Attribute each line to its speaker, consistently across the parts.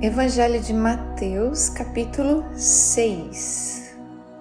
Speaker 1: Evangelho de Mateus, capítulo 6.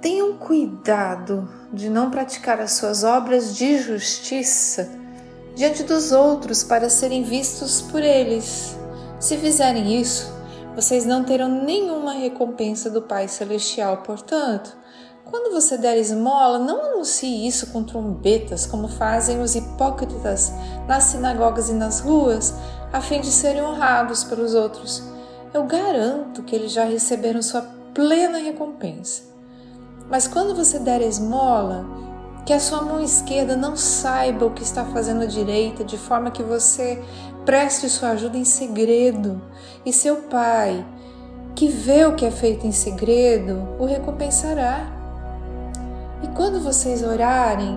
Speaker 1: Tenham cuidado de não praticar as suas obras de justiça diante dos outros para serem vistos por eles. Se fizerem isso, vocês não terão nenhuma recompensa do Pai Celestial. Portanto, quando você der esmola, não anuncie isso com trombetas, como fazem os hipócritas nas sinagogas e nas ruas, a fim de serem honrados pelos outros. Eu garanto que eles já receberam sua plena recompensa. Mas quando você der esmola, que a sua mão esquerda não saiba o que está fazendo a direita, de forma que você preste sua ajuda em segredo, e seu pai, que vê o que é feito em segredo, o recompensará. E quando vocês orarem,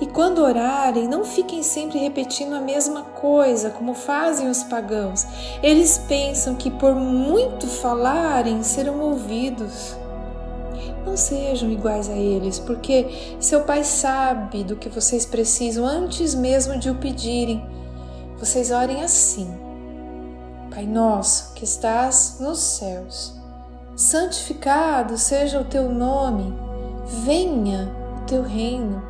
Speaker 1: e quando orarem, não fiquem sempre repetindo a mesma coisa, como fazem os pagãos. Eles pensam que por muito falarem serão ouvidos. Não sejam iguais a eles, porque seu Pai sabe do que vocês precisam antes mesmo de o pedirem. Vocês orem assim: Pai nosso que estás nos céus, santificado seja o teu nome, venha o teu reino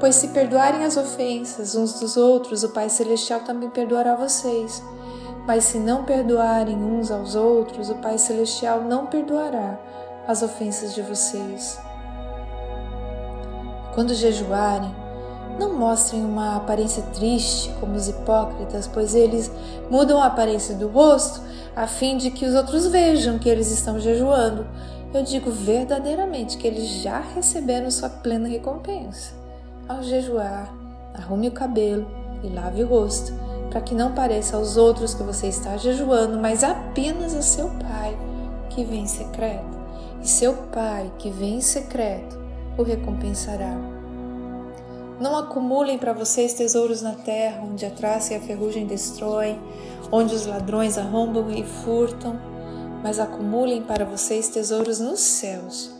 Speaker 1: Pois se perdoarem as ofensas uns dos outros, o Pai Celestial também perdoará vocês. Mas se não perdoarem uns aos outros, o Pai Celestial não perdoará as ofensas de vocês. Quando jejuarem, não mostrem uma aparência triste como os hipócritas, pois eles mudam a aparência do rosto a fim de que os outros vejam que eles estão jejuando. Eu digo verdadeiramente que eles já receberam sua plena recompensa ao jejuar, arrume o cabelo e lave o rosto, para que não pareça aos outros que você está jejuando, mas apenas a seu Pai que vem em secreto. E seu Pai que vem em secreto o recompensará. Não acumulem para vocês tesouros na terra, onde a traça e a ferrugem destroem, onde os ladrões arrombam e furtam, mas acumulem para vocês tesouros nos céus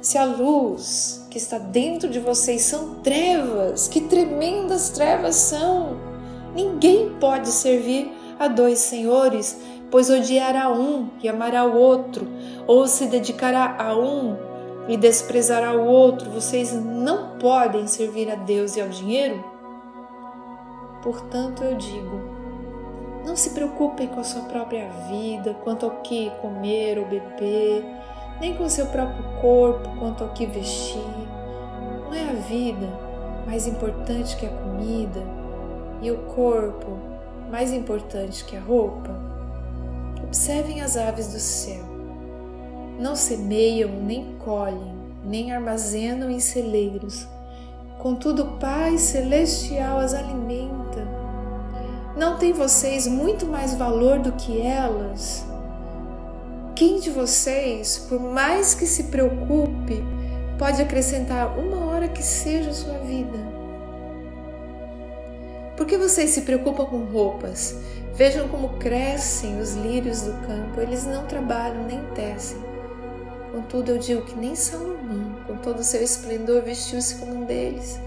Speaker 1: se a luz que está dentro de vocês são trevas, que tremendas trevas são! Ninguém pode servir a dois senhores, pois odiará um e amará o outro, ou se dedicará a um e desprezará o outro. Vocês não podem servir a Deus e ao dinheiro? Portanto, eu digo: não se preocupem com a sua própria vida, quanto ao que comer ou beber nem com seu próprio corpo quanto ao que vestir. Não é a vida mais importante que a comida e o corpo mais importante que a roupa? Observem as aves do céu. Não semeiam, nem colhem, nem armazenam em celeiros. Contudo, o Pai Celestial as alimenta. Não tem vocês muito mais valor do que elas? Quem de vocês, por mais que se preocupe, pode acrescentar uma hora que seja a sua vida? Por que vocês se preocupam com roupas? Vejam como crescem os lírios do campo, eles não trabalham nem tecem. Contudo, eu digo que nem Salomão, com todo o seu esplendor, vestiu-se como um deles.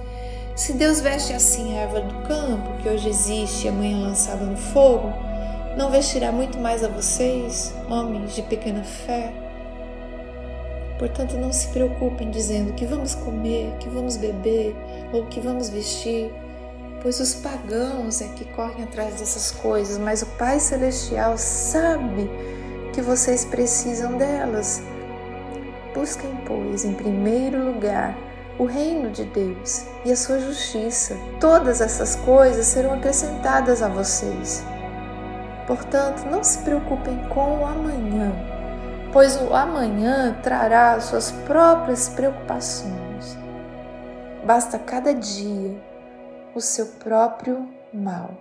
Speaker 1: Se Deus veste assim a erva do campo, que hoje existe e amanhã lançada no fogo, não vestirá muito mais a vocês, homens de pequena fé? Portanto, não se preocupem dizendo que vamos comer, que vamos beber ou que vamos vestir, pois os pagãos é que correm atrás dessas coisas, mas o Pai Celestial sabe que vocês precisam delas. Busquem, pois, em primeiro lugar o reino de Deus e a sua justiça. Todas essas coisas serão acrescentadas a vocês. Portanto, não se preocupem com o amanhã, pois o amanhã trará suas próprias preocupações. Basta cada dia o seu próprio mal.